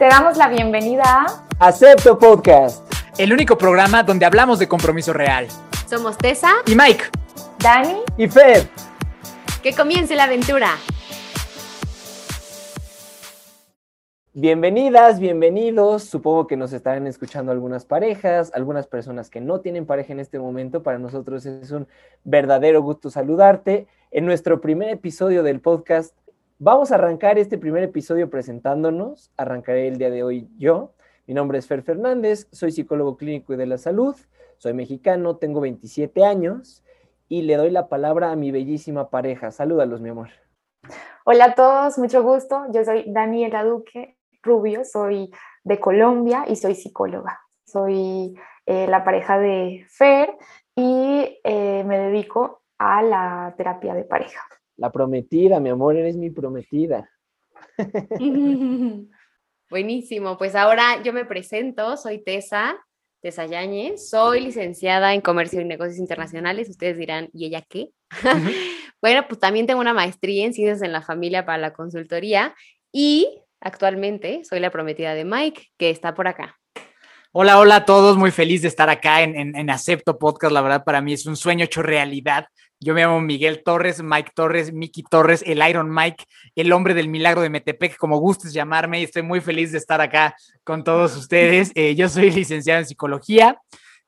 Te damos la bienvenida a Acepto Podcast, el único programa donde hablamos de compromiso real. Somos Tessa y Mike, Dani y Fer. Que comience la aventura. Bienvenidas, bienvenidos. Supongo que nos estarán escuchando algunas parejas, algunas personas que no tienen pareja en este momento. Para nosotros es un verdadero gusto saludarte. En nuestro primer episodio del podcast, vamos a arrancar este primer episodio presentándonos. Arrancaré el día de hoy yo. Mi nombre es Fer Fernández, soy psicólogo clínico y de la salud, soy mexicano, tengo 27 años y le doy la palabra a mi bellísima pareja. Salúdalos, mi amor. Hola a todos, mucho gusto. Yo soy Daniela Duque, Rubio, soy de Colombia y soy psicóloga. Soy eh, la pareja de Fer y eh, me dedico a la terapia de pareja. La prometida, mi amor, eres mi prometida. Buenísimo, pues ahora yo me presento, soy Tessa, Tessa Yáñez, soy licenciada en Comercio y Negocios Internacionales, ustedes dirán, ¿y ella qué? bueno, pues también tengo una maestría en Ciencias en la Familia para la consultoría y Actualmente soy la prometida de Mike, que está por acá. Hola, hola a todos, muy feliz de estar acá en, Acepto Podcast. La verdad, para mí es un sueño hecho realidad. Yo me llamo Miguel Torres, Mike Torres, Miki Torres, el Iron Mike, el hombre del milagro de Metepec, como gustes llamarme, y estoy muy feliz de estar acá con todos ustedes. Eh, yo soy licenciado en psicología,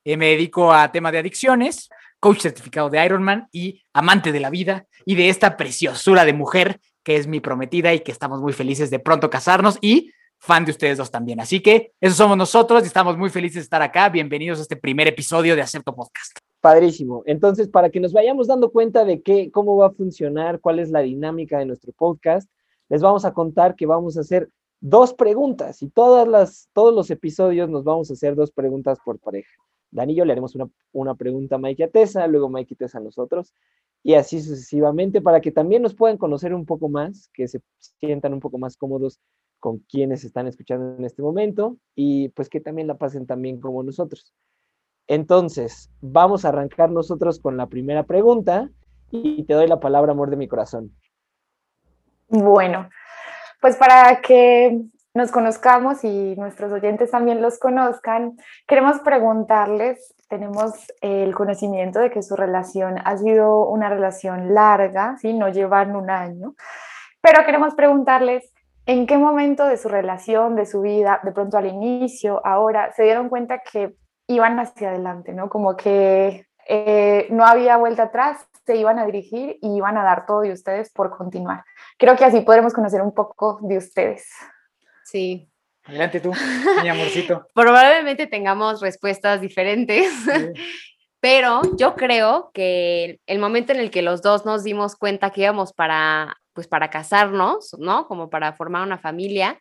eh, me dedico a tema de adicciones, coach certificado de Ironman y amante de la vida y de esta preciosura de mujer que es mi prometida y que estamos muy felices de pronto casarnos y fan de ustedes dos también. Así que eso somos nosotros y estamos muy felices de estar acá. Bienvenidos a este primer episodio de Acepto Podcast. Padrísimo. Entonces, para que nos vayamos dando cuenta de qué, cómo va a funcionar, cuál es la dinámica de nuestro podcast, les vamos a contar que vamos a hacer dos preguntas y todas las, todos los episodios nos vamos a hacer dos preguntas por pareja. Dani y yo le haremos una, una pregunta a Mike y a Tessa, luego Mike y Tessa a nosotros, y así sucesivamente, para que también nos puedan conocer un poco más, que se sientan un poco más cómodos con quienes están escuchando en este momento y pues que también la pasen también como nosotros. Entonces, vamos a arrancar nosotros con la primera pregunta y te doy la palabra, amor de mi corazón. Bueno, pues para que nos conozcamos y nuestros oyentes también los conozcan, queremos preguntarles, tenemos el conocimiento de que su relación ha sido una relación larga, ¿sí? no llevan un año, pero queremos preguntarles en qué momento de su relación, de su vida, de pronto al inicio, ahora, se dieron cuenta que iban hacia adelante, ¿no? Como que eh, no había vuelta atrás, se iban a dirigir y iban a dar todo de ustedes por continuar. Creo que así podremos conocer un poco de ustedes. Sí. Adelante tú, mi amorcito. Probablemente tengamos respuestas diferentes, pero yo creo que el momento en el que los dos nos dimos cuenta que íbamos para, pues para casarnos, ¿no? Como para formar una familia,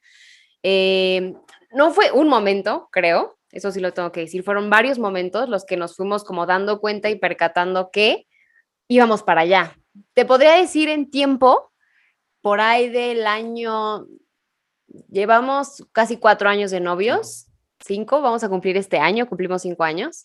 eh, no fue un momento, creo, eso sí lo tengo que decir, fueron varios momentos los que nos fuimos como dando cuenta y percatando que íbamos para allá. Te podría decir en tiempo, por ahí del año llevamos casi cuatro años de novios, cinco, vamos a cumplir este año, cumplimos cinco años,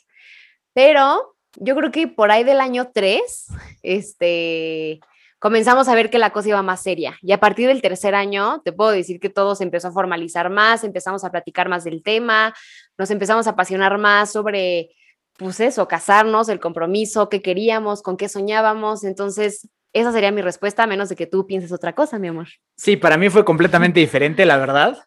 pero yo creo que por ahí del año tres, este, comenzamos a ver que la cosa iba más seria. Y a partir del tercer año, te puedo decir que todo se empezó a formalizar más, empezamos a platicar más del tema, nos empezamos a apasionar más sobre, pues eso, casarnos, el compromiso, qué queríamos, con qué soñábamos. Entonces, esa sería mi respuesta, a menos de que tú pienses otra cosa, mi amor. Sí, para mí fue completamente diferente, la verdad.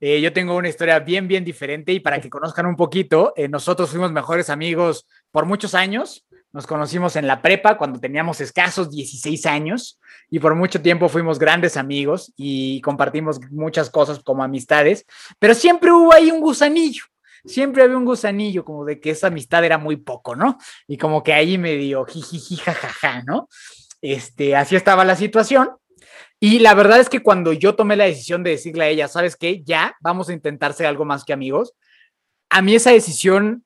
Eh, yo tengo una historia bien, bien diferente y para que conozcan un poquito, eh, nosotros fuimos mejores amigos por muchos años. Nos conocimos en la prepa cuando teníamos escasos 16 años y por mucho tiempo fuimos grandes amigos y compartimos muchas cosas como amistades, pero siempre hubo ahí un gusanillo siempre había un gusanillo como de que esa amistad era muy poco, ¿no? Y como que ahí medio jijiji, jajaja, ¿no? Este, así estaba la situación. Y la verdad es que cuando yo tomé la decisión de decirle a ella, ¿sabes qué? Ya, vamos a intentar ser algo más que amigos. A mí esa decisión,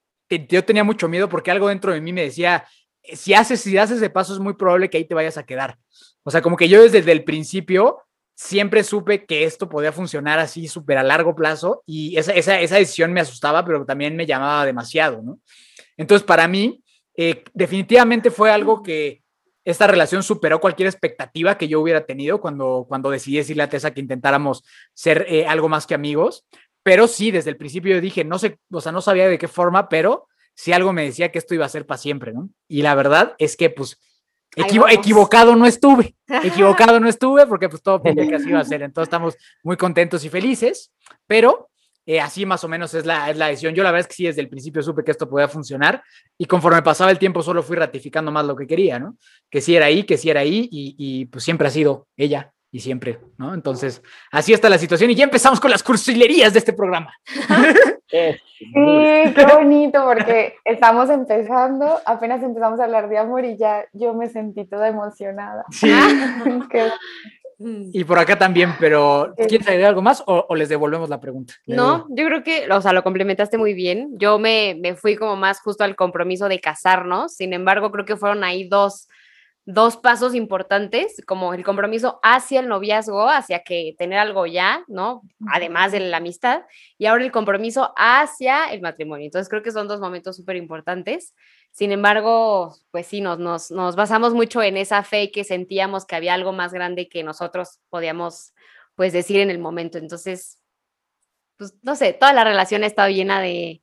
yo tenía mucho miedo porque algo dentro de mí me decía, si haces, si haces ese paso es muy probable que ahí te vayas a quedar. O sea, como que yo desde el principio siempre supe que esto podía funcionar así súper a largo plazo y esa, esa, esa, decisión me asustaba, pero también me llamaba demasiado, ¿no? Entonces, para mí, eh, definitivamente fue algo que, esta relación superó cualquier expectativa que yo hubiera tenido cuando, cuando decidí decirle a Tessa que intentáramos ser eh, algo más que amigos. pero sí, desde el principio yo dije, no sé, o sea, no sabía de qué forma, pero sí algo me decía que esto iba a ser para siempre, ¿no? Y la verdad es que, pues, equivocado no estuve, equivocado no estuve porque pues todo pinta que así iba a ser, entonces estamos muy contentos y felices, pero eh, así más o menos es la, es la decisión. Yo la verdad es que sí, desde el principio supe que esto podía funcionar y conforme pasaba el tiempo solo fui ratificando más lo que quería, ¿no? Que sí era ahí, que sí era ahí y, y pues siempre ha sido ella y siempre, ¿no? Entonces, así está la situación y ya empezamos con las cursilerías de este programa. Sí, qué bonito, porque estamos empezando, apenas empezamos a hablar de amor y ya yo me sentí toda emocionada. Sí. Y por acá también, pero ¿quieres agregar algo más o, les devolvemos la pregunta? No, yo creo que, o sea, lo complementaste muy bien. Yo me, me fui como más justo al compromiso de casarnos, sin embargo, creo que fueron ahí dos dos pasos importantes, como el compromiso hacia el noviazgo, hacia que tener algo ya, ¿no? Además de la amistad, y ahora el compromiso hacia el matrimonio. Entonces creo que son dos momentos súper importantes. Sin embargo, pues sí, nos, nos, nos, basamos mucho en esa fe que sentíamos que había algo más grande que nosotros podíamos, pues, decir en el momento. Entonces, pues, no sé, toda la relación ha estado llena de,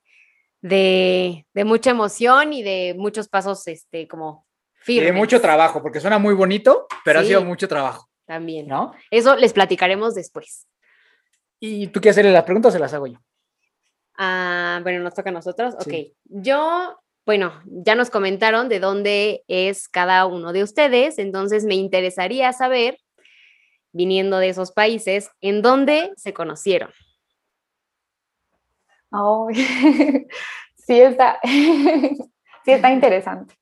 de, de mucha emoción y de muchos pasos, este, como de mucho trabajo, porque suena muy bonito, pero ha sido mucho trabajo. También. ¿No? Eso les platicaremos después. ¿Y tú quieres hacerle las preguntas o se las hago yo? Ah, bueno, nos toca a nosotros. Ok. Yo, bueno, ya nos comentaron de dónde es cada uno de ustedes, entonces me interesaría saber, viniendo de esos países, en dónde se conocieron. Oh, sí está, sí está interesante.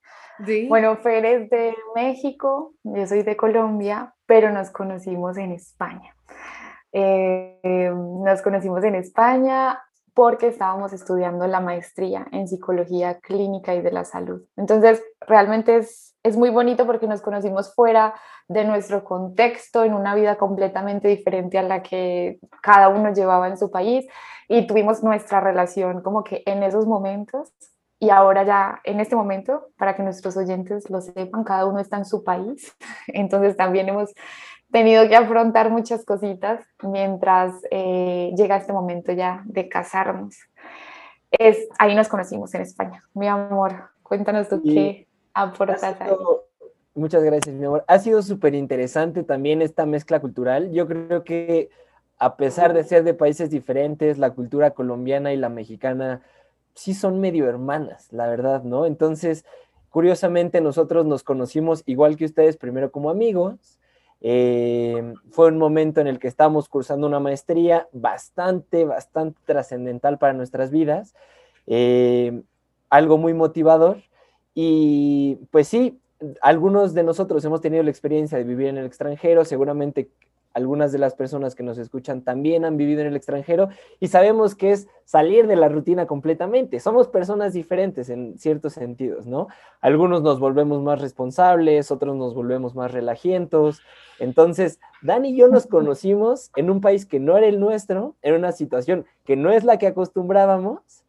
Bueno, Fer es de México, yo soy de Colombia, pero nos conocimos en España. Eh, nos conocimos en España porque estábamos estudiando la maestría en psicología clínica y de la salud. Entonces, realmente es, es muy bonito porque nos conocimos fuera de nuestro contexto, en una vida completamente diferente a la que cada uno llevaba en su país y tuvimos nuestra relación como que en esos momentos y ahora ya en este momento, para que nuestros oyentes lo sepan, cada uno está en su país, entonces también hemos tenido que afrontar muchas cositas mientras eh, llega este momento ya de casarnos. Es, ahí nos conocimos en España. Mi amor, cuéntanos tú qué aportas ahí. Muchas gracias, mi amor. Ha sido súper interesante también esta mezcla cultural. Yo creo que a pesar de ser de países diferentes, la cultura colombiana y la mexicana sí son medio hermanas, la verdad, ¿no? Entonces, curiosamente nosotros nos conocimos igual que ustedes, primero como amigos. Eh, fue un momento en el que estábamos cursando una maestría bastante, bastante trascendental para nuestras vidas, eh, algo muy motivador. Y pues sí, algunos de nosotros hemos tenido la experiencia de vivir en el extranjero, seguramente algunas de las personas que nos escuchan también han vivido en el extranjero y sabemos que es salir de la rutina completamente. Somos personas diferentes en ciertos sentidos, ¿no? Algunos nos volvemos más responsables, otros nos volvemos más relajientos. Entonces, Dani y yo nos conocimos en un país que no era el nuestro, en una situación que no es la que acostumbrábamos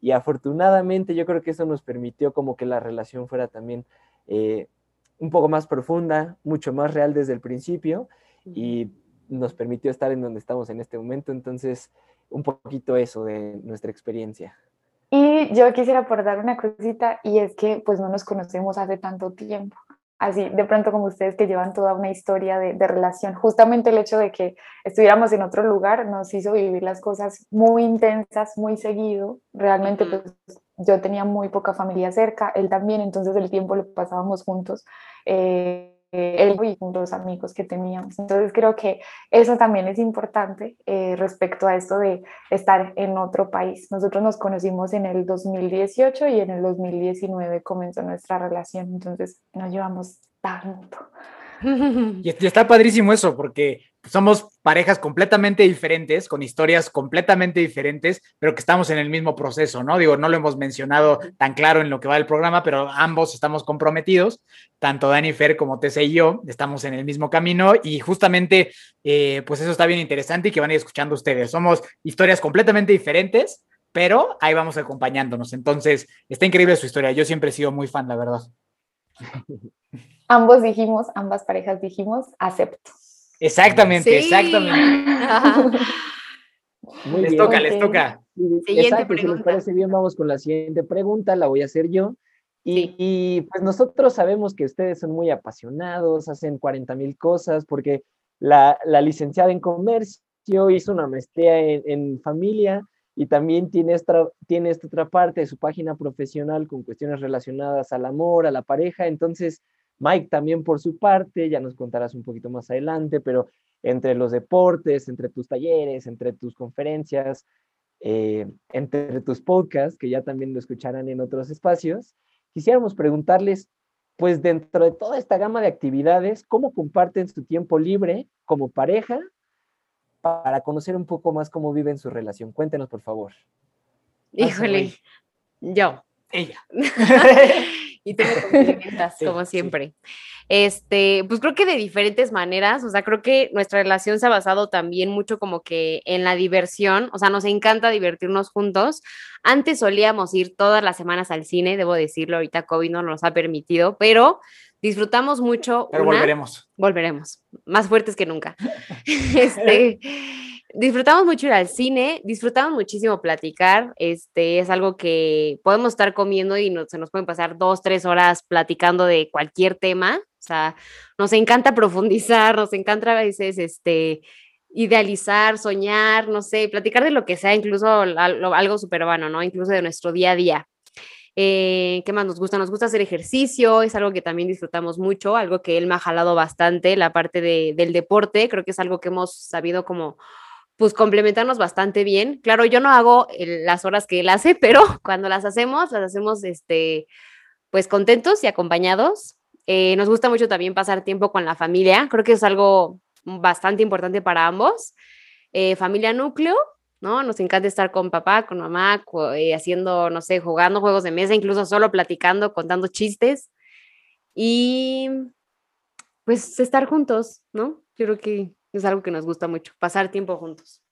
y afortunadamente yo creo que eso nos permitió como que la relación fuera también eh, un poco más profunda, mucho más real desde el principio y nos permitió estar en donde estamos en este momento. Entonces, un poquito eso de nuestra experiencia. Y yo quisiera aportar una cosita y es que pues no nos conocemos hace tanto tiempo. Así, de pronto como ustedes que llevan toda una historia de, de, relación, justamente el hecho de que estuviéramos en otro lugar nos hizo vivir las cosas muy intensas, muy seguido. Realmente pues yo tenía muy poca familia cerca, él también, entonces el tiempo lo pasábamos juntos. Eh, él y con los amigos que teníamos. Entonces creo que eso también es importante eh, respecto a esto de estar en otro país. Nosotros nos conocimos en el 2018 y en el 2019 comenzó nuestra relación, entonces nos llevamos tanto. Y, está padrísimo eso, porque somos parejas completamente diferentes, con historias completamente diferentes, pero que estamos en el mismo proceso, ¿no? Digo, no lo hemos mencionado tan claro en lo que va del programa, pero ambos estamos comprometidos, tanto Dani Fer como Tese y yo, estamos en el mismo camino y justamente, eh, pues eso está bien interesante y que van a ir escuchando ustedes. Somos historias completamente diferentes, pero ahí vamos acompañándonos. Entonces, está increíble su historia. Yo siempre he sido muy fan, la verdad. Ambos dijimos, ambas parejas dijimos, acepto. Exactamente, exactamente. Muy les bien. toca, les toca. Siguiente Exacto, si les pregunta. parece bien, vamos con la siguiente pregunta, la voy a hacer yo. Y, Sí. y, pues nosotros sabemos que ustedes son muy apasionados, hacen 40 mil cosas, porque la, la licenciada en comercio hizo una maestría en, en familia y también tiene esta, tiene esta otra parte de su página profesional con cuestiones relacionadas al amor, a la pareja. Entonces, Mike también por su parte, ya nos contarás un poquito más adelante, pero entre los deportes, entre tus talleres, entre tus conferencias, eh, entre tus podcasts, que ya también lo escucharán en otros espacios, quisiéramos preguntarles, pues dentro de toda esta gama de actividades, ¿cómo comparten su tiempo libre como pareja para conocer un poco más cómo viven su relación? Cuéntenos, por favor. Híjole, yo. Ella. y tú me complementas, como siempre. Este, pues creo que de diferentes maneras, o sea, creo que nuestra relación se ha basado también mucho como que en la diversión, o sea, nos encanta divertirnos juntos. Antes solíamos ir todas las semanas al cine, debo decirlo, ahorita COVID no nos ha permitido, pero disfrutamos mucho. Pero una- volveremos. volveremos, más fuertes que nunca. este, disfrutamos mucho ir al cine, disfrutamos muchísimo platicar, este, es algo que podemos estar comiendo y se nos pueden pasar dos, tres horas platicando de cualquier tema, o sea, nos encanta profundizar, nos encanta a veces, este, idealizar, soñar, no sé, platicar de lo que sea, incluso al- lo- algo súper vano, ¿no? Incluso de nuestro día a día. Eh, ¿Qué más nos gusta? Nos gusta hacer ejercicio, es algo que también disfrutamos mucho, algo que él me ha jalado bastante, la parte de- del deporte, creo que es algo que hemos sabido como, pues, complementarnos bastante bien. Claro, yo no hago las horas que él hace, pero cuando las hacemos, las hacemos, este, pues, contentos y acompañados. Eh, nos gusta mucho también pasar tiempo con la familia, creo que es algo bastante importante para ambos. Eh, familia núcleo, ¿no? Nos encanta estar con papá, con mamá, eh, haciendo, no sé, jugando juegos de mesa, incluso solo platicando, contando chistes. Y pues estar juntos, ¿no? Creo que es algo que nos gusta mucho, pasar tiempo juntos.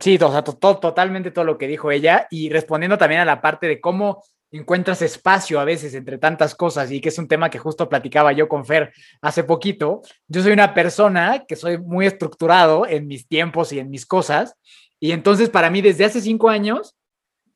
Sí, o sea, to- to- totalmente todo lo que dijo ella y respondiendo también a la parte de cómo encuentras espacio a veces entre tantas cosas y que es un tema que justo platicaba yo con Fer hace poquito. Yo soy una persona que soy muy estructurado en mis tiempos y en mis cosas y entonces para mí desde hace cinco años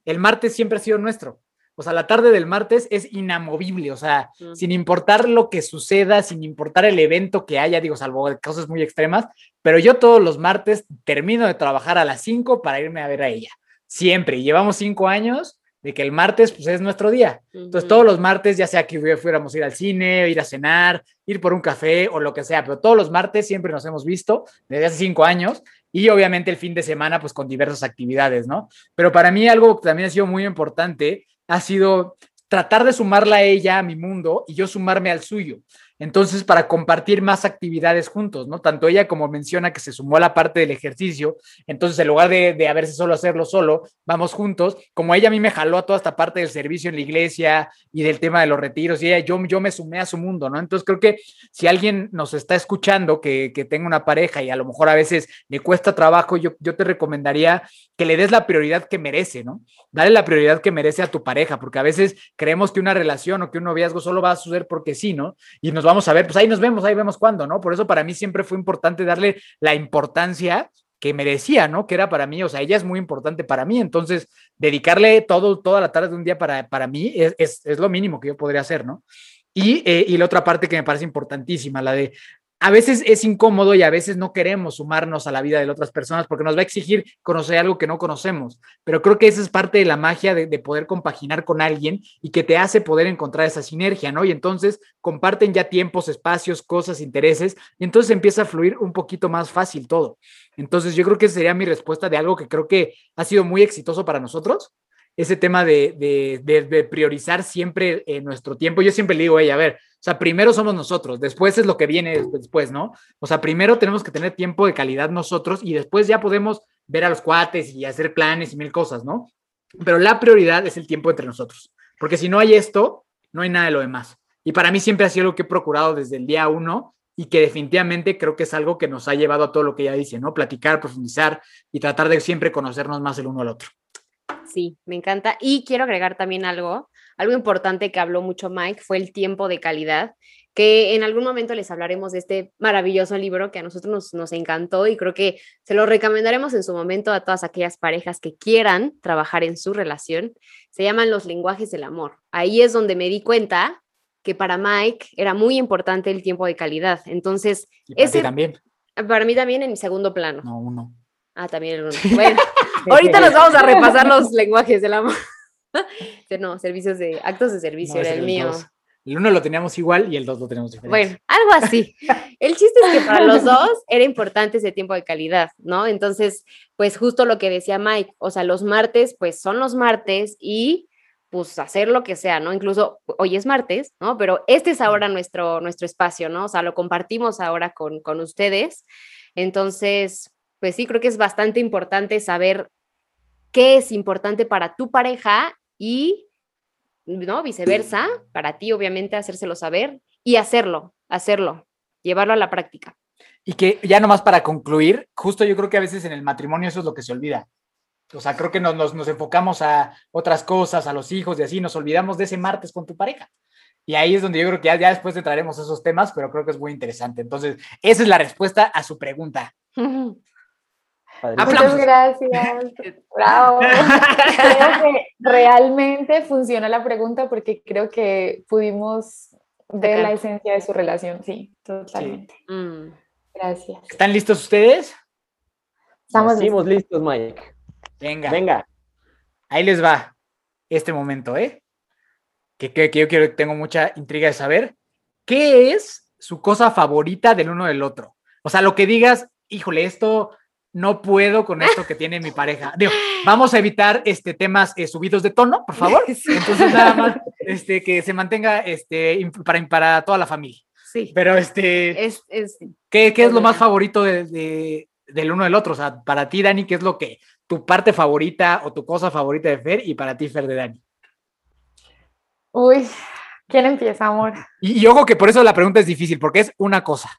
el martes siempre ha sido nuestro. O sea, la tarde del martes es inamovible, o sea, Mm. sin importar lo que suceda, sin importar el evento que haya, digo, salvo cosas muy extremas, pero yo todos los martes termino de trabajar a las 5 para irme a ver a ella. Siempre. Y llevamos cinco años de que el martes pues, es nuestro día. Entonces, todos los martes, ya sea que fu- fuéramos a ir al cine, ir a cenar, ir por un café o lo que sea, pero todos los martes siempre nos hemos visto desde hace cinco años y obviamente el fin de semana, pues con diversas actividades, ¿no? Pero para mí algo que también ha sido muy importante ha sido tratar de sumarla a ella a mi mundo y yo sumarme al suyo. Entonces, para compartir más actividades juntos, ¿no? Tanto ella como menciona que se sumó a la parte del ejercicio, entonces en lugar de, de haberse solo hacerlo solo, vamos juntos, como ella a mí me jaló a toda esta parte del servicio en la iglesia y del tema de los retiros, y ella, yo, yo me sumé a su mundo, ¿no? Entonces creo que si alguien nos está escuchando que, que tenga una pareja y a lo mejor a veces le cuesta trabajo, yo, yo te recomendaría que le des la prioridad que merece, ¿no? Dale la prioridad que merece a tu pareja, porque a veces creemos que una relación o que un noviazgo solo va a suceder porque sí, ¿no? Y nos vamos a ver, pues ahí nos vemos, ahí vemos cuándo, ¿no? Por eso para mí siempre fue importante darle la importancia que merecía, ¿no? Que era para mí, o sea, ella es muy importante para mí, entonces dedicarle todo, toda la tarde de un día para, para mí es, es, es lo mínimo que yo podría hacer, ¿no? Y, eh, y la otra parte que me parece importantísima, la de a veces es incómodo y a veces no queremos sumarnos a la vida de otras personas porque nos va a exigir conocer algo que no conocemos. Pero creo que esa es parte de la magia de, de, poder compaginar con alguien y que te hace poder encontrar esa sinergia, ¿no? Y entonces comparten ya tiempos, espacios, cosas, intereses, y entonces empieza a fluir un poquito más fácil todo. Entonces yo creo que sería mi respuesta de algo que creo que ha sido muy exitoso para nosotros ese tema de, de, priorizar siempre eh, nuestro tiempo. Yo siempre le digo ella, a ver, o sea, primero somos nosotros, después es lo que viene después, ¿no? O sea, primero tenemos que tener tiempo de calidad nosotros y después ya podemos ver a los cuates y hacer planes y mil cosas, ¿no? Pero la prioridad es el tiempo entre nosotros, porque si no hay esto, no hay nada de lo demás. Y para mí siempre ha sido lo que he procurado desde el día uno y que definitivamente creo que es algo que nos ha llevado a todo lo que ella dice, ¿no? Platicar, profundizar y tratar de siempre conocernos más el uno al otro. Sí, me encanta. Y quiero agregar también algo, algo importante que habló mucho Mike fue el tiempo de calidad, que en algún momento les hablaremos de este maravilloso libro que a nosotros nos, nos encantó y creo que se lo recomendaremos en su momento a todas aquellas parejas que quieran trabajar en su relación. Se llaman Los lenguajes del amor. Ahí es donde me di cuenta que para Mike era muy importante el tiempo de calidad. Entonces, Y para ti ese también. para mí también en mi segundo plano. No, uno. Ah, también el uno. Bueno, ahorita nos vamos a repasar los lenguajes del amor. No, servicios de actos de servicio No, era el mío. dos. El uno lo teníamos igual y el dos lo tenemos diferente. Bueno, algo así. El chiste es que para los dos era importante ese tiempo de calidad, ¿no? Entonces, pues justo lo que decía Mike, o sea, los martes, pues son los martes y pues hacer lo que sea, ¿no? Incluso hoy es martes, ¿no? Pero este es ahora nuestro, nuestro espacio, ¿no? O sea, lo compartimos ahora con, con ustedes. Entonces, pues sí, creo que es bastante importante saber qué es importante para tu pareja y, ¿no? Viceversa, para ti, obviamente, hacérselo saber y hacerlo, hacerlo, llevarlo a la práctica. Y que ya nomás para concluir, justo yo creo que a veces en el matrimonio eso es lo que se olvida. O sea, creo que nos, nos, nos enfocamos a otras cosas, a los hijos y así, nos olvidamos de ese martes con tu pareja. Y ahí es donde yo creo que ya, ya después entraremos a esos temas, pero creo que es muy interesante. Entonces, esa es la respuesta a su pregunta. Muchas gracias. Bravo. creo que realmente funciona la pregunta porque creo que pudimos ver la esencia de su relación. Sí, totalmente. Mm. Gracias. ¿Están listos ustedes? Estamos Estamos listos, Mike. Venga, Venga. ahí les va este momento, ¿eh? Que, que, que yo quiero, tengo mucha intriga de saber. ¿Qué es su cosa favorita del uno del otro? O sea, lo que digas, híjole, esto no puedo con esto que tiene mi pareja. Digo, vamos a evitar este temas eh, subidos de tono, por favor. Entonces, nada más este, que se mantenga este, para, para toda la familia. Sí, Pero, este, es, es, ¿qué, qué es lo más favorito de, de- del uno del otro? O sea, para ti, Dani, ¿qué es lo que tu parte favorita o tu cosa favorita de Fer y para ti, Fer de Dani? Uy, ¿quién empieza, amor? Y, y ojo que por eso la pregunta es difícil, porque es una cosa.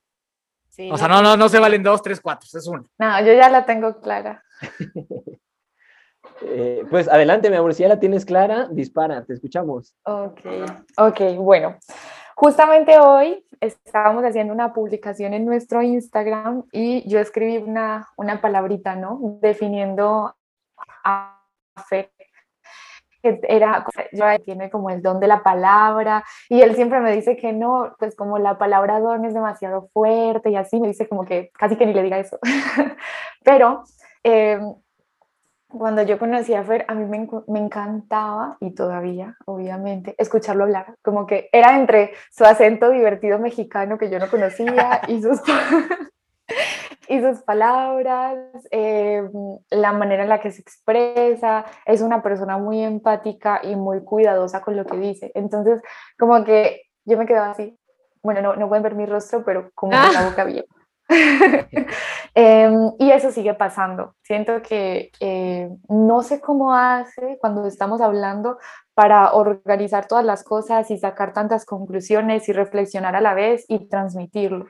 Sí, O sea, no, no, no se valen dos, tres, cuatro, es una. No, yo ya la tengo clara. Eh, pues adelante, mi amor. Si ya la tienes clara, dispara. Te escuchamos. Ok, ok, bueno. Justamente hoy estábamos haciendo una publicación en nuestro Instagram y yo escribí una, una palabrita, ¿no? Definiendo a Fer. Que Era, yo tiene como el don de la palabra y él siempre me dice que no, pues como la palabra don es demasiado fuerte y así, me dice como que casi que ni le diga eso. Pero eh, cuando yo conocí a Fer, a mí me, me encantaba, y todavía, obviamente, escucharlo hablar. Como que era entre su acento divertido mexicano que yo no conocía y sus, y sus palabras, eh, la manera en la que se expresa. Es una persona muy empática y muy cuidadosa con lo que dice. Entonces, como que yo me quedaba así. Bueno, no, no pueden ver mi rostro, pero como con la boca bien. Em, y eso sigue pasando. Siento que eh, no sé cómo hace cuando estamos hablando para organizar todas las cosas y sacar tantas conclusiones y reflexionar a la vez y transmitirlo.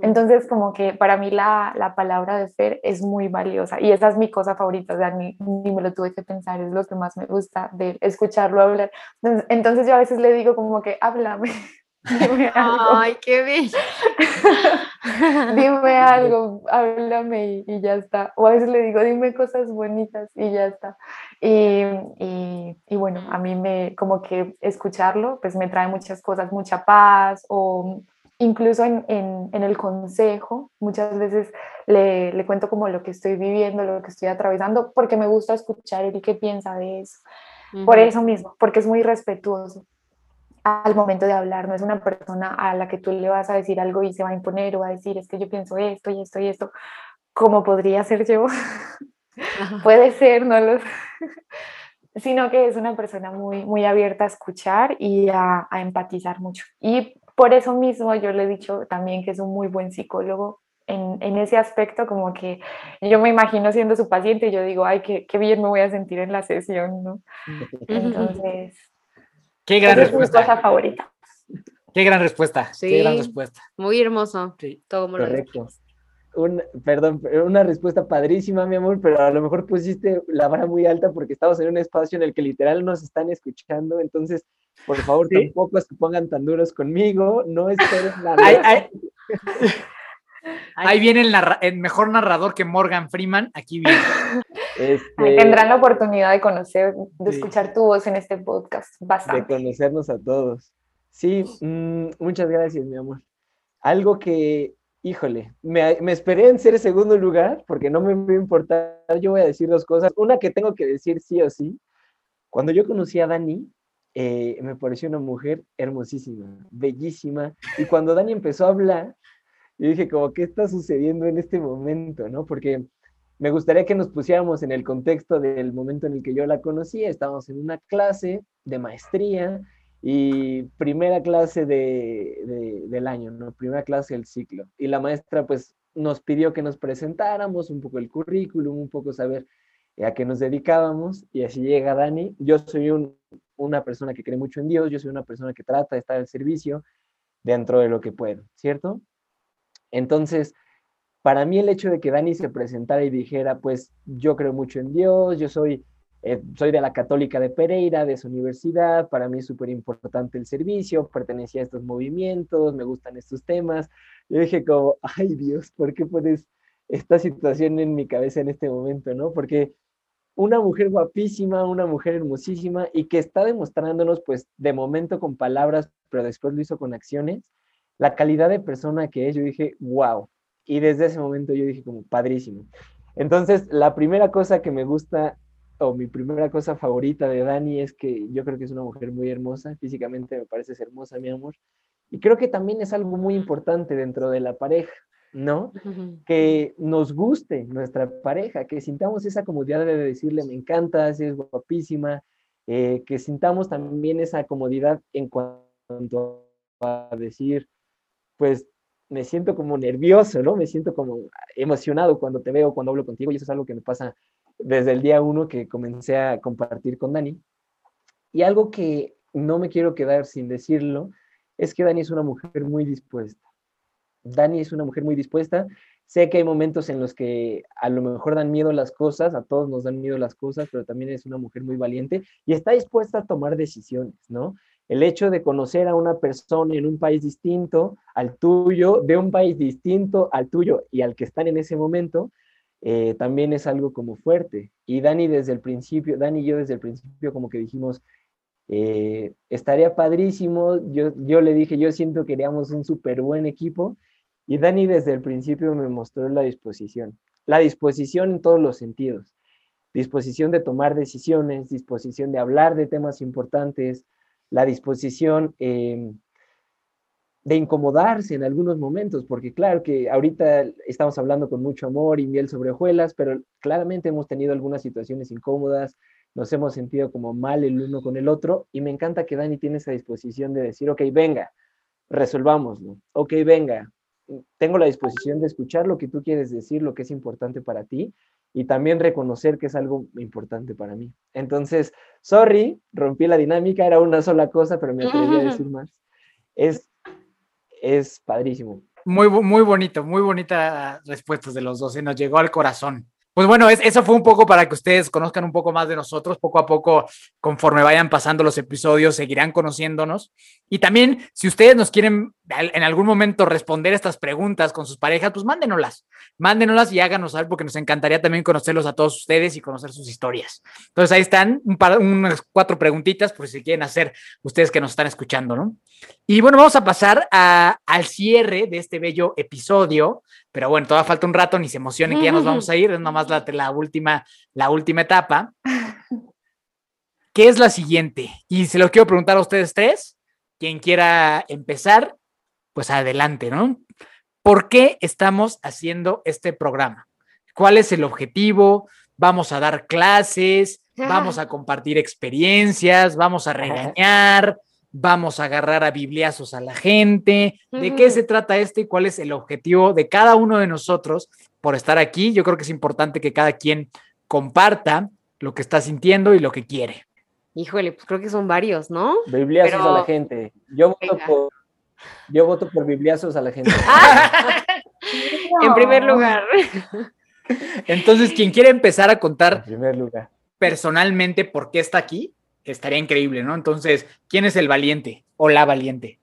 Entonces, como que para mí la, la palabra de Fer es muy valiosa y esa es mi cosa favorita, o sea, ni, ni me lo tuve que pensar, es lo que más me gusta de escucharlo hablar. Entonces, entonces yo a veces le digo como que, háblame, dime algo. Ay, qué bello. dime algo, háblame y, y ya está. O a veces le digo, dime cosas bonitas y ya está. Y, y, y bueno, a mí me, como que escucharlo, pues me trae muchas cosas, mucha paz o incluso en, en, en el consejo, muchas veces le, le, cuento como lo que estoy viviendo, lo que estoy atravesando, porque me gusta escuchar él qué piensa de eso. Uh -huh. Por eso mismo, porque es muy respetuoso al momento de hablar, no es una persona a la que tú le vas a decir algo y se va a imponer o va a decir, es que yo pienso esto y esto y esto, como podría ser yo. Puede ser, no lo sino que es una persona muy, muy abierta a escuchar y a, a empatizar mucho. Y por eso mismo yo le he dicho también que es un muy buen psicólogo en, en, ese aspecto, como que yo me imagino siendo su paciente y yo digo, ay, qué, qué bien me voy a sentir en la sesión, ¿no? Entonces, qué gran esa respuesta. es mi cosa favorita. Qué gran respuesta, sí, qué gran respuesta. Muy hermoso. Sí. Todo como Correcto. Un, perdón, una respuesta padrísima, mi amor, pero a lo mejor pusiste la vara muy alta porque estamos en un espacio en el que literal nos están escuchando, entonces Por favor, tampoco se pongan tan duros conmigo, no esperen nada. Ahí viene el, mejor narrador que Morgan Freeman, aquí viene. Este, tendrán la oportunidad de conocer, de escuchar tu voz en este podcast, bastante. De conocernos a todos. Sí, mm, muchas gracias, mi amor. Algo que, híjole, me, me, esperé en ser segundo lugar porque no me va a importar. Yo voy a decir dos cosas. Una que tengo que decir sí o sí. Cuando yo conocí a Dani, eh, me pareció una mujer hermosísima, bellísima. Y cuando Dani empezó a hablar, yo dije como, ¿qué está sucediendo en este momento? ¿no? Porque me gustaría que nos pusiéramos en el contexto del momento en el que yo la conocí. Estábamos en una clase de maestría y primera clase de, del año, ¿no? Primera clase del ciclo. Y la maestra pues nos pidió que nos presentáramos un poco el currículum, un poco saber a qué nos dedicábamos y así llega Dani. Yo soy una persona que cree mucho en Dios, yo soy una persona que trata de estar al servicio dentro de lo que puedo, ¿cierto? Entonces, para mí el hecho de que Dani se presentara y dijera, pues yo creo mucho en Dios, yo soy, eh, soy de la Católica de Pereira, de su universidad, para mí es súper importante el servicio, pertenecía a estos movimientos, me gustan estos temas. Yo dije como, ay Dios, ¿por qué pones esta situación en mi cabeza en este momento, no? Porque una mujer guapísima, una mujer hermosísima y que está demostrándonos, pues de momento con palabras, pero después lo hizo con acciones, la calidad de persona que es, yo dije, wow. Y desde ese momento yo dije como, padrísimo. Entonces, la primera cosa que me gusta, o mi primera cosa favorita de Dani es que yo creo que es una mujer muy hermosa, físicamente me parece hermosa, mi amor. Y creo que también es algo muy importante dentro de la pareja, ¿no? Que nos guste nuestra pareja, que sintamos esa comodidad de decirle, me encanta, es guapísima, eh, que sintamos también esa comodidad en cuanto a decir, pues me siento como nervioso, ¿no? Me siento como emocionado cuando te veo, cuando hablo contigo, y eso es algo que me pasa desde el día uno que comencé a compartir con Dani. Y algo que no me quiero quedar sin decirlo es que Dani es una mujer muy dispuesta. Dani es una mujer muy dispuesta. Sé que hay momentos en los que a lo mejor dan miedo las cosas, a todos nos dan miedo las cosas, pero también es una mujer muy valiente y está dispuesta a tomar decisiones, ¿no? el hecho de conocer a una persona en un país distinto al tuyo, de un país distinto al tuyo y al que están en ese momento, eh, también es algo como fuerte. Y Dani desde el principio, Dani y yo desde el principio como que dijimos, eh, estaría padrísimo, yo, yo le dije, yo siento que queríamos un súper buen equipo, y Dani desde el principio me mostró la disposición, la disposición en todos los sentidos, disposición de tomar decisiones, disposición de hablar de temas importantes, la disposición em, de incomodarse en algunos momentos, porque claro que ahorita estamos hablando con mucho amor y miel sobre hojuelas, pero claramente hemos tenido algunas situaciones incómodas, nos hemos sentido como mal el uno con el otro, y me encanta que Dani tiene esa disposición de decir, ok, venga, resolvámoslo, ok, venga, tengo la disposición de escuchar lo que tú quieres decir, lo que es importante para ti, y también reconocer que es algo importante para mí. Entonces, sorry, rompí la dinámica, era una sola cosa, pero me atreví a decir más. Es, es padrísimo. Muy, muy bonito, muy bonita respuestas de los dos, y nos llegó al corazón. Pues bueno, eso fue un poco para que ustedes conozcan un poco más de nosotros. Poco a poco, conforme vayan pasando los episodios, seguirán conociéndonos. Y también, si ustedes nos quieren en algún momento responder estas preguntas con sus parejas, pues mándenoslas. Mándenoslas y háganos saber porque nos encantaría también conocerlos a todos ustedes y conocer sus historias. Entonces ahí están un unas cuatro preguntitas por si quieren hacer ustedes que nos están escuchando, ¿no? Y bueno, vamos a pasar al cierre de este bello episodio pero bueno, todavía falta un rato, ni se emocionen que ya nos vamos a ir, es nomás la, la, última, la última etapa. ¿Qué es la siguiente? Y se lo quiero preguntar a ustedes tres. Quien quiera empezar, pues adelante, ¿no? ¿Por qué estamos haciendo este programa? ¿Cuál es el objetivo? ¿Vamos a dar clases? ¿Vamos a compartir experiencias? ¿Vamos a regañar? vamos a agarrar a bibliazos a la gente, de qué se trata este y cuál es el objetivo de cada uno de nosotros por estar aquí. Yo creo que es importante que cada quien comparta lo que está sintiendo y lo que quiere. Híjole, pues creo que son varios, ¿no? Bibliazos a la gente. Yo voto, por, yo voto por bibliazos a la gente. en primer lugar. Entonces, quien quiere empezar a contar en primer lugar. personalmente por qué está aquí, estaría increíble, ¿no? Entonces, ¿quién es el valiente o la valiente?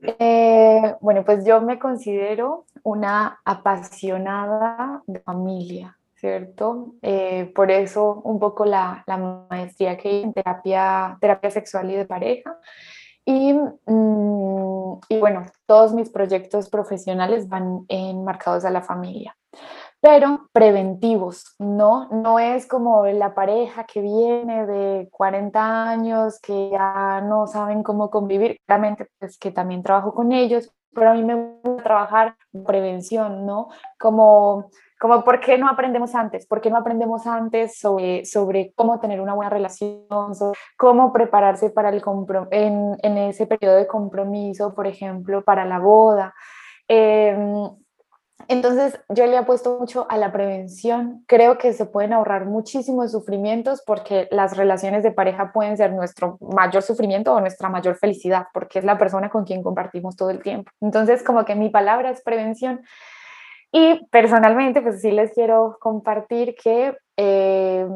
Eh, bueno, pues yo me considero una apasionada de familia, ¿cierto? Eh, por eso un poco la, la maestría que hay en terapia, terapia sexual y de pareja. Y, mm, y, bueno, todos mis proyectos profesionales van enmarcados a la familia, pero preventivos, ¿no? No es como la pareja que viene de 40 años, que ya no saben cómo convivir, claramente pues que también trabajo con ellos, pero a mí me gusta trabajar prevención, ¿no? Como como por qué no aprendemos antes, por qué no aprendemos antes sobre, sobre cómo tener una buena relación, cómo prepararse para el en, en, ese periodo de compromiso, por ejemplo, para la boda. Em, entonces, yo le apuesto mucho a la prevención. Creo que se pueden ahorrar muchísimos sufrimientos porque las relaciones de pareja pueden ser nuestro mayor sufrimiento o nuestra mayor felicidad, porque es la persona con quien compartimos todo el tiempo. Entonces, como que mi palabra es prevención. Y personalmente, pues sí les quiero compartir que eh,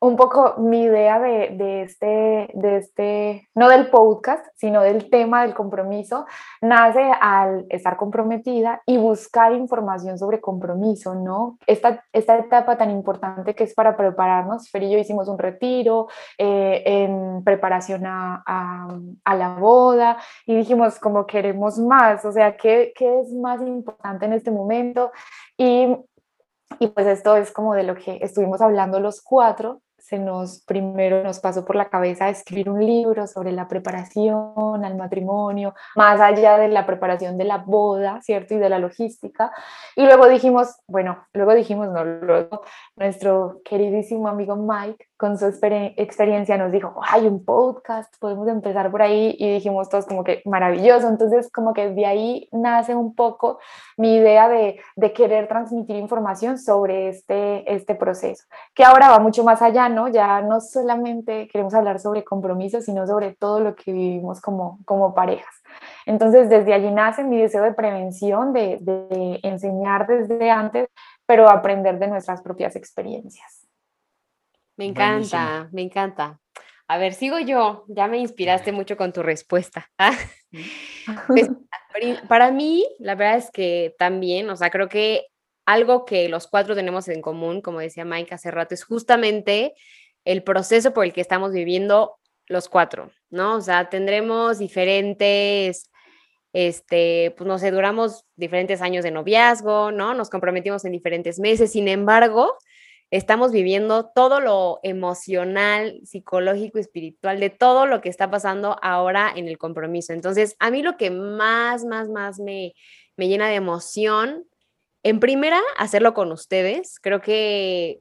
un poco mi idea de, de, este, de este, no del podcast, sino del tema del compromiso, nace al estar comprometida y buscar información sobre compromiso, ¿no? Esta, esta etapa tan importante que es para prepararnos, Fer y yo hicimos un retiro eh, en preparación a, a, a, la boda y dijimos como queremos más, o sea, ¿qué, ¿qué es más importante en este momento? Y y pues esto es como de lo que estuvimos hablando los cuatro se nos primero nos pasó por la cabeza escribir un libro sobre la preparación al matrimonio, más allá de la preparación de la boda, ¿cierto? Y de la logística. Y luego dijimos, bueno, luego dijimos, no, luego nuestro queridísimo amigo Mike con su experiencia nos dijo, hay un podcast, podemos empezar por ahí y dijimos todos como que maravilloso. Entonces como que de ahí nace un poco mi idea de, de querer transmitir información sobre este, este proceso, que ahora va mucho más allá, ¿no? Ya no solamente queremos hablar sobre compromiso, sino sobre todo lo que vivimos como, como parejas. Entonces desde allí nace mi deseo de prevención, de, de enseñar desde antes, pero aprender de nuestras propias experiencias. Me encanta, me encanta. A ver, sigo yo. Ya me inspiraste mucho con tu respuesta. ¿ah? Pues, para mí, la verdad es que también, o sea, creo que algo que los cuatro tenemos en común, como decía Mike hace rato, es justamente el proceso por el que estamos viviendo los cuatro, ¿no? O sea, tendremos diferentes, este, pues no sé, duramos diferentes años de noviazgo, ¿no? Nos comprometimos en diferentes meses, sin embargo, estamos viviendo todo lo emocional, psicológico, espiritual, de todo lo que está pasando ahora en el compromiso. Entonces, a mí lo que más, más, más me, me llena de emoción, en primera, hacerlo con ustedes. Creo que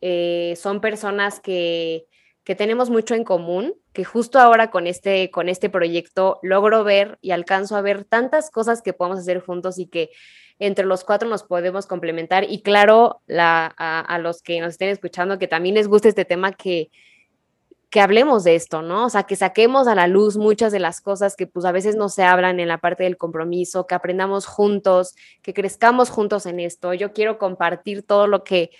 eh, son personas que, que tenemos mucho en común, que justo ahora con este, con este proyecto logro ver y alcanzo a ver tantas cosas que podemos hacer juntos y que entre los cuatro nos podemos complementar y claro, a, los que nos estén escuchando que también les guste este tema que, que hablemos de esto, ¿no? O sea, que saquemos a la luz muchas de las cosas que pues a veces no se hablan en la parte del compromiso, que aprendamos juntos, que crezcamos juntos en esto. Yo quiero compartir todo lo que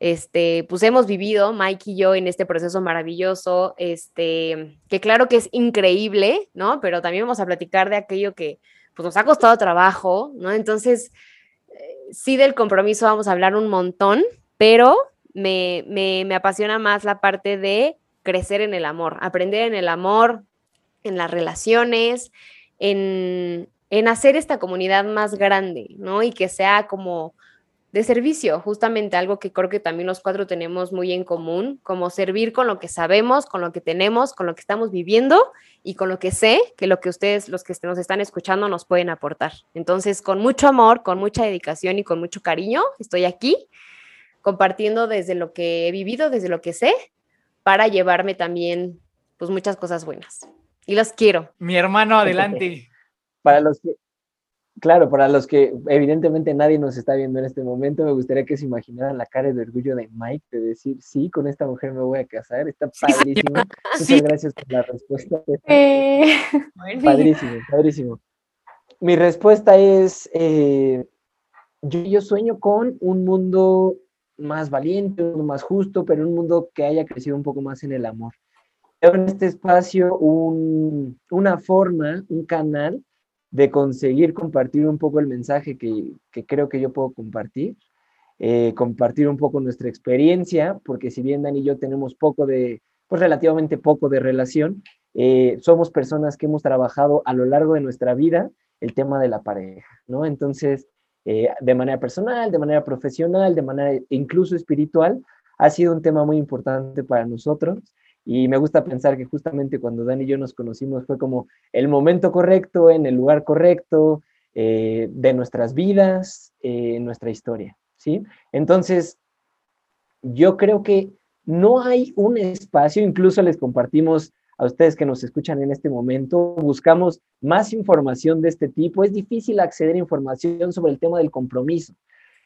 este, pues hemos vivido, Mike y yo, en este proceso maravilloso, este, que claro que es increíble, ¿no? Pero también vamos a platicar de aquello que, pues nos ha costado trabajo, ¿no? Entonces, eh, sí del compromiso vamos a hablar un montón, pero me, me, me apasiona más la parte de crecer en el amor, aprender en el amor, en las relaciones, en, en hacer esta comunidad más grande, ¿no? Y que sea como de servicio, justamente algo que creo que también los cuatro tenemos muy en común, como servir con lo que sabemos, con lo que tenemos, con lo que estamos viviendo y con lo que sé que lo que ustedes, los que nos están escuchando, nos pueden aportar. Entonces, con mucho amor, con mucha dedicación y con mucho cariño, estoy aquí compartiendo desde lo que he vivido, desde lo que sé, para llevarme también pues muchas cosas buenas. Y los quiero. Mi hermano, adelante. Para los que, Claro, para los que evidentemente nadie nos está viendo en este momento, me gustaría que se imaginaran la cara de orgullo de Mike de decir, sí, con esta mujer me voy a casar, está padrísimo. Muchas gracias por la respuesta. Padrísimo, padrísimo. Mi respuesta es, eh, yo, yo sueño con un mundo más valiente, un mundo más justo, pero un mundo que haya crecido un poco más en el amor. en este espacio una forma, un canal de conseguir compartir un poco el mensaje que, creo que yo puedo compartir, eh, compartir un poco nuestra experiencia, porque si bien Dani y yo tenemos poco de, pues relativamente poco de relación, eh, somos personas que hemos trabajado a lo largo de nuestra vida el tema de la pareja, ¿no? Entonces, eh, de manera personal, de manera profesional, de manera incluso espiritual, ha sido un tema muy importante para nosotros y me gusta pensar que justamente cuando Dani y yo nos conocimos fue como el momento correcto, en el lugar correcto eh, de nuestras vidas, eh, nuestra historia, ¿sí? Entonces, yo creo que no hay un espacio, incluso les compartimos a ustedes que nos escuchan en este momento, buscamos más información de este tipo. Es difícil acceder a información sobre el tema del compromiso.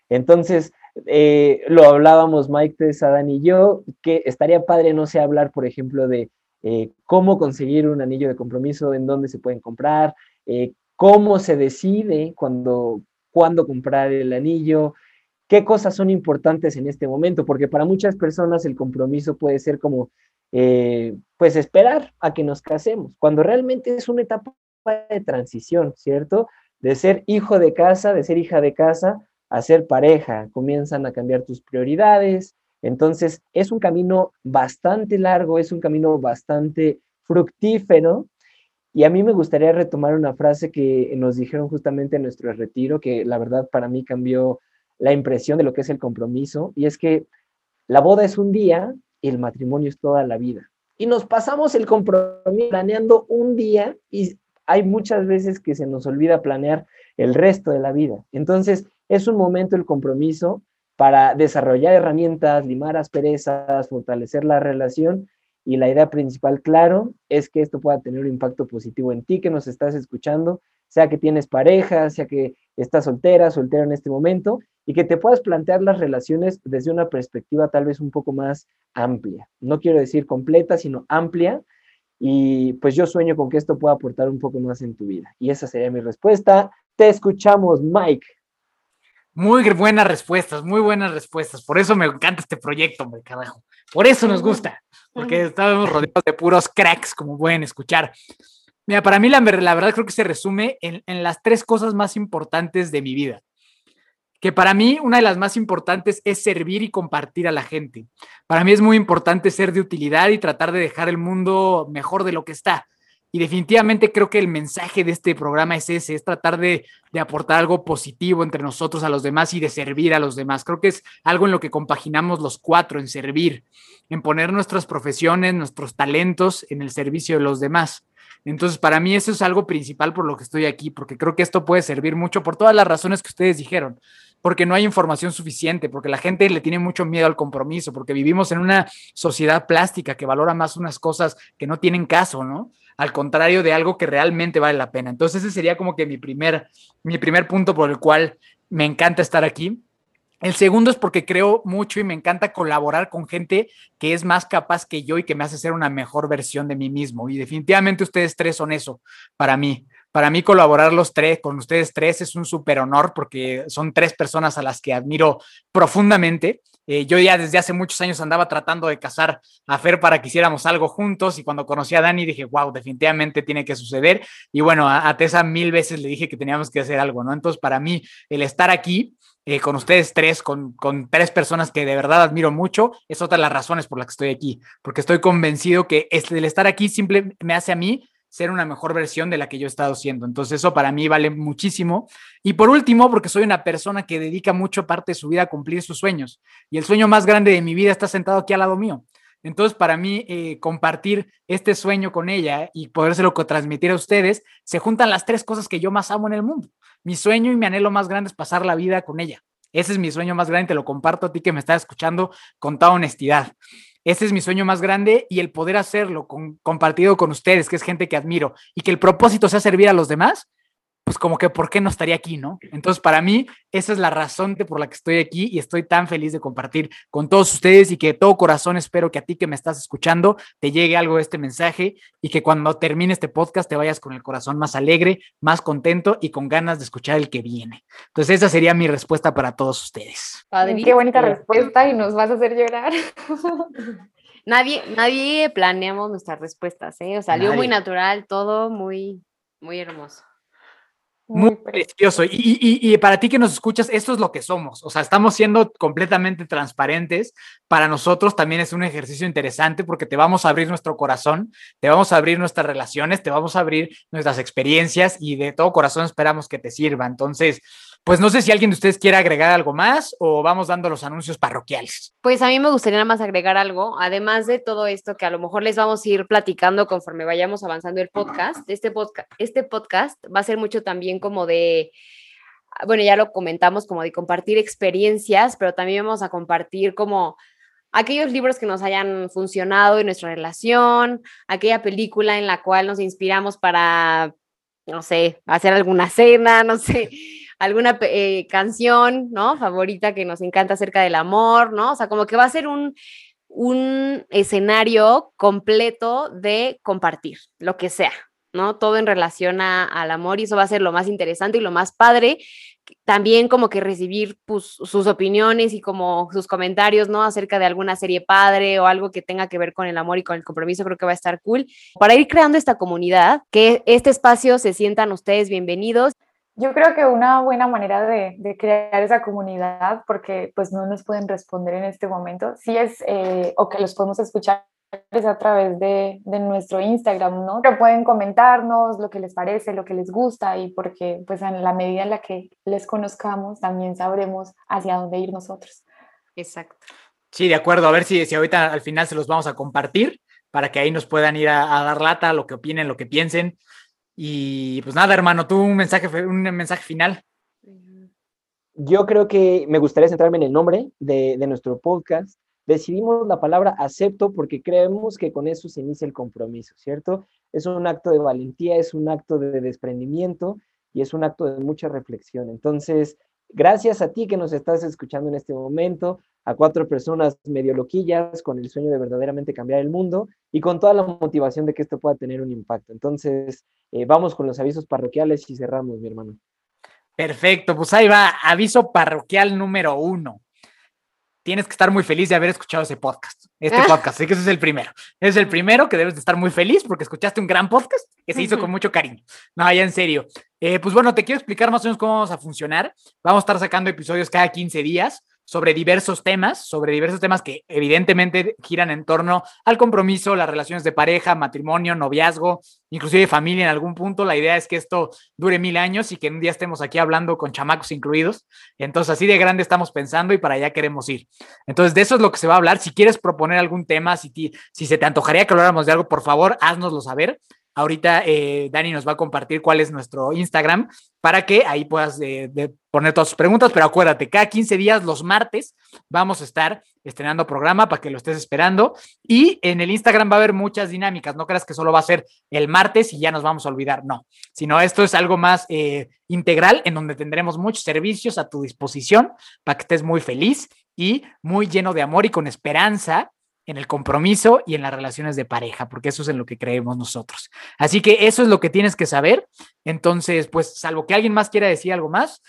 Entonces, eh, lo hablábamos Mike, Tessa, Dan y yo, que estaría padre, no sé, hablar, por ejemplo, de eh, cómo conseguir un anillo de compromiso, en dónde se pueden comprar, eh, cómo se decide cuando, cuándo comprar el anillo, qué cosas son importantes en este momento, porque para muchas personas el compromiso puede ser como, pues, esperar a que nos casemos, cuando realmente es una etapa de transición, ¿cierto? De ser hijo de casa, de ser hija de casa, a ser pareja, comienzan a cambiar tus prioridades. Entonces, es un camino bastante largo, es un camino bastante fructífero. Y a mí me gustaría retomar una frase que nos dijeron justamente en nuestro retiro, que la verdad para mí cambió la impresión de lo que es el compromiso, y es que la boda es un día el matrimonio es toda la vida. Y nos pasamos el compromiso planeando un día y hay muchas veces que se nos olvida planear el resto de la vida. Entonces, es un momento el compromiso para desarrollar herramientas, limar asperezas, fortalecer la relación y la idea principal, claro, es que esto pueda tener un impacto positivo en ti que nos estás escuchando, sea que tienes pareja, sea que estás soltera, soltera en este momento, y que te puedas plantear las relaciones desde una perspectiva tal vez un poco más amplia. No quiero decir completa, sino amplia, y pues yo sueño con que esto pueda aportar un poco más en tu vida. Y esa sería mi respuesta. Te escuchamos, Mike. Muy buenas respuestas, muy buenas respuestas. Por eso me encanta este proyecto, hombre, carajo. Por eso nos gusta, porque estábamos rodeados de puros cracks, como pueden escuchar. Mira, para mí la, la verdad creo que se resume en, en las tres cosas más importantes de mi vida. Que para mí una de las más importantes es servir y compartir a la gente. Para mí es muy importante ser de utilidad y tratar de dejar el mundo mejor de lo que está. Y definitivamente creo que el mensaje de este programa es ese, es tratar de, aportar algo positivo entre nosotros a los demás y de servir a los demás. Creo que es algo en lo que compaginamos los cuatro, en servir, en poner nuestras profesiones, nuestros talentos en el servicio de los demás. Entonces, para mí eso es algo principal por lo que estoy aquí, porque creo que esto puede servir mucho por todas las razones que ustedes dijeron, porque no hay información suficiente, porque la gente le tiene mucho miedo al compromiso, porque vivimos en una sociedad plástica que valora más unas cosas que no tienen caso, ¿no? al contrario de algo que realmente vale la pena. Entonces ese sería como que mi primer, mi primer punto por el cual me encanta estar aquí. El segundo es porque creo mucho y me encanta colaborar con gente que es más capaz que yo y que me hace ser una mejor versión de mí mismo. Y definitivamente ustedes tres son eso para mí. Para mí colaborar los tres, con ustedes tres, es un súper honor porque son tres personas a las que admiro profundamente eh, yo ya desde hace muchos años andaba tratando de casar a Fer para que hiciéramos algo juntos y cuando conocí a Dani dije, wow, definitivamente tiene que suceder. Y bueno, a, Tessa mil veces le dije que teníamos que hacer algo, ¿no? Entonces, para mí, el estar aquí eh, con ustedes tres, con, con, tres personas que de verdad admiro mucho, es otra de las razones por las que estoy aquí, porque estoy convencido que este, el estar aquí simple me hace a mí ser una mejor versión de la que yo he estado siendo. Entonces eso para mí vale muchísimo. Y por último, porque soy una persona que dedica mucho parte de su vida a cumplir sus sueños. Y el sueño más grande de mi vida está sentado aquí al lado mío. Entonces, para mí, eh, compartir este sueño con ella y podérselo transmitir a ustedes, se juntan las tres cosas que yo más amo en el mundo. Mi sueño y mi anhelo más grande es pasar la vida con ella. Ese es mi sueño más grande, te lo comparto a ti que me estás escuchando con toda honestidad. Ese es mi sueño más grande y el poder hacerlo con, compartido con ustedes, que es gente que admiro, y que el propósito sea servir a los demás, pues como que, ¿por qué no estaría aquí, no? Entonces, para mí, esa es la razón de por la que estoy aquí y estoy tan feliz de compartir con todos ustedes y que de todo corazón espero que a ti que me estás escuchando te llegue algo de este mensaje y que cuando termine este podcast te vayas con el corazón más alegre, más contento y con ganas de escuchar el que viene. Entonces, esa sería mi respuesta para todos ustedes. Qué bonita respuesta y nos vas a hacer llorar. Nadie, nadie planeamos nuestras respuestas, ¿eh? Salió muy natural, todo muy, muy hermoso. Muy precioso. Y, para ti que nos escuchas, esto es lo que somos. O sea, estamos siendo completamente transparentes. Para nosotros también es un ejercicio interesante porque te vamos a abrir nuestro corazón, te vamos a abrir nuestras relaciones, te vamos a abrir nuestras experiencias y de todo corazón esperamos que te sirva. Entonces, pues no sé si alguien de ustedes quiere agregar algo más o vamos dando los anuncios parroquiales. Pues a mí me gustaría nada más agregar algo, además de todo esto que a lo mejor les vamos a ir platicando conforme vayamos avanzando el podcast. Este podcast, este podcast va a ser mucho también como de bueno, ya lo comentamos como de compartir experiencias, pero también vamos a compartir como aquellos libros que nos hayan funcionado en nuestra relación, aquella película en la cual nos inspiramos para, no sé, hacer alguna cena, no sé, alguna eh, canción, ¿no? Favorita que nos encanta acerca del amor, ¿no? O sea, como que va a ser un, un escenario completo de compartir, lo que sea, ¿no? Todo en relación al amor y eso va a ser lo más interesante y lo más padre. También como que recibir pues, sus opiniones y como sus comentarios, ¿no? Acerca de alguna serie padre o algo que tenga que ver con el amor y con el compromiso, creo que va a estar cool. Para ir creando esta comunidad, que este espacio se sientan ustedes bienvenidos. Yo creo que una buena manera de, crear esa comunidad, porque pues no nos pueden responder en este momento, sí es, eh, o que los podemos escuchar es a través de, de, nuestro Instagram, ¿no? Que pueden comentarnos lo que les parece, lo que les gusta y porque pues en la medida en la que les conozcamos también sabremos hacia dónde ir nosotros. Exacto. Sí, de acuerdo. A ver si, si ahorita al final se los vamos a compartir para que ahí nos puedan ir a, a dar lata, lo que opinen, lo que piensen. Y pues nada, hermano, tú un mensaje, un mensaje final. Yo creo que me gustaría centrarme en el nombre de, de nuestro podcast. Decidimos la palabra acepto porque creemos que con eso se inicia el compromiso, ¿cierto? Es un acto de valentía, es un acto de desprendimiento y es un acto de mucha reflexión. Entonces, gracias a ti que nos estás escuchando en este momento, a cuatro personas medio loquillas con el sueño de verdaderamente cambiar el mundo y con toda la motivación de que esto pueda tener un impacto. Entonces, eh, vamos con los avisos parroquiales y cerramos, mi hermano. Perfecto, pues ahí va, aviso parroquial número uno. Tienes que estar muy feliz de haber escuchado ese podcast, este podcast, así que ese es el primero. Es el primero que debes de estar muy feliz porque escuchaste un gran podcast que se hizo con mucho cariño. No, ya en serio. Eh, pues bueno, te quiero explicar más o menos cómo vamos a funcionar. Vamos a estar sacando episodios cada 15 días sobre diversos temas, sobre diversos temas que evidentemente giran en torno al compromiso, las relaciones de pareja, matrimonio, noviazgo, inclusive familia en algún punto. La idea es que esto dure mil años y que un día estemos aquí hablando con chamacos incluidos. Entonces, así de grande estamos pensando y para allá queremos ir. Entonces, de eso es lo que se va a hablar. Si quieres proponer algún tema, si, si se te antojaría que habláramos de algo, por favor, háznoslo saber. Ahorita eh, Dani nos va a compartir cuál es nuestro Instagram para que ahí puedas eh, poner todas tus preguntas, pero acuérdate, cada 15 días, los martes, vamos a estar estrenando programa para que lo estés esperando. Y en el Instagram va a haber muchas dinámicas, no creas que solo va a ser el martes y ya nos vamos a olvidar, no, sino esto es algo más eh, integral en donde tendremos muchos servicios a tu disposición para que estés muy feliz y muy lleno de amor y con esperanza en el compromiso y en las relaciones de pareja, porque eso es en lo que creemos nosotros. Así que eso es lo que tienes que saber. Entonces, pues, salvo que alguien más quiera decir algo más,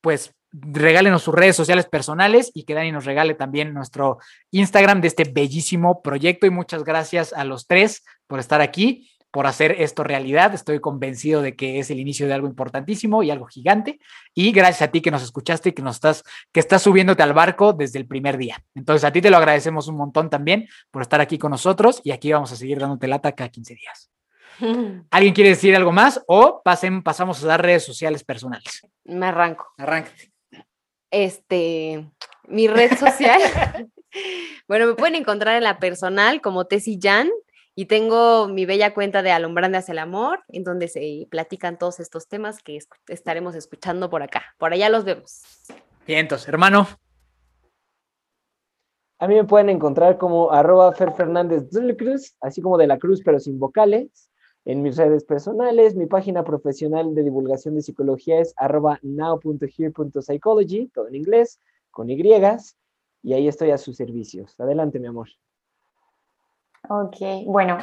pues regálenos sus redes sociales personales y que Dani nos regale también nuestro Instagram de este bellísimo proyecto. Y muchas gracias a los tres por estar aquí por hacer esto realidad. Estoy convencido de que es el inicio de algo importantísimo y algo gigante. Y gracias a ti que nos escuchaste y que nos estás, que estás subiéndote al barco desde el primer día. Entonces a ti te lo agradecemos un montón también por estar aquí con nosotros y aquí vamos a seguir dándote lata cada 15 días. ¿Alguien quiere decir algo más o pasen, pasamos a dar redes sociales personales? Me arranco. Arráncate. Este, mi red social. bueno, me pueden encontrar en la personal como Tessy Jan y tengo mi bella cuenta de Alumbrando hacia el Amor, en donde se platican todos estos temas que estaremos escuchando por acá. Por allá los vemos. Bien, entonces, hermano. A mí me pueden encontrar como arroba Fer Fernández de la Cruz, así como de la Cruz, pero sin vocales, en mis redes personales. Mi página profesional de divulgación de psicología es arroba now.here.psychology, todo en inglés, con Y, y ahí estoy a sus servicios. Adelante, mi amor. Ok, bueno,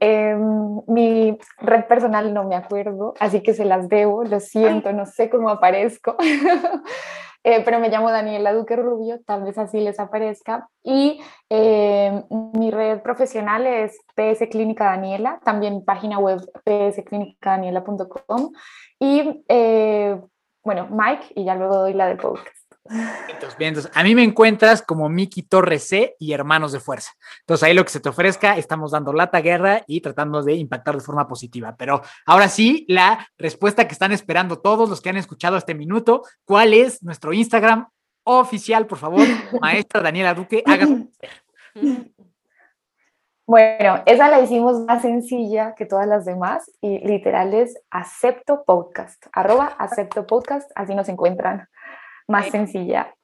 em, mi red personal no me acuerdo, así que se las debo, lo siento, no sé cómo aparezco, eh, pero me llamo Daniela Duque Rubio, tal vez así les aparezca. Y em, mi red profesional es PS Clínica Daniela, también página web psclinicadaniela.com y eh, bueno, Mike y ya luego doy la de podcast. Entonces, a mí me encuentras como Miki Torres C y Hermanos de Fuerza. Entonces, ahí lo que se te ofrezca, estamos dando lata guerra y tratando de impactar de forma positiva. Pero ahora sí, la respuesta que están esperando todos los que han escuchado este minuto, ¿cuál es nuestro Instagram oficial? Por favor, maestra Daniela Duque, háganlo. Bueno, esa la hicimos más sencilla que todas las demás y literal es acepto podcast, arroba acepto podcast, así nos encuentran más sencilla.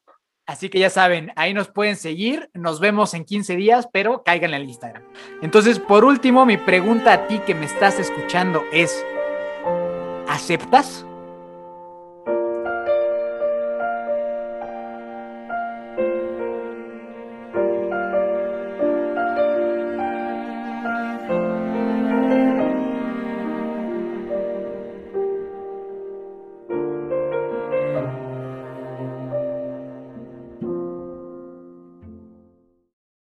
Así que ya saben, ahí nos pueden seguir, nos vemos en 15 días, pero caigan en el Instagram. Entonces, por último, mi pregunta a ti que me estás escuchando es, ¿aceptas?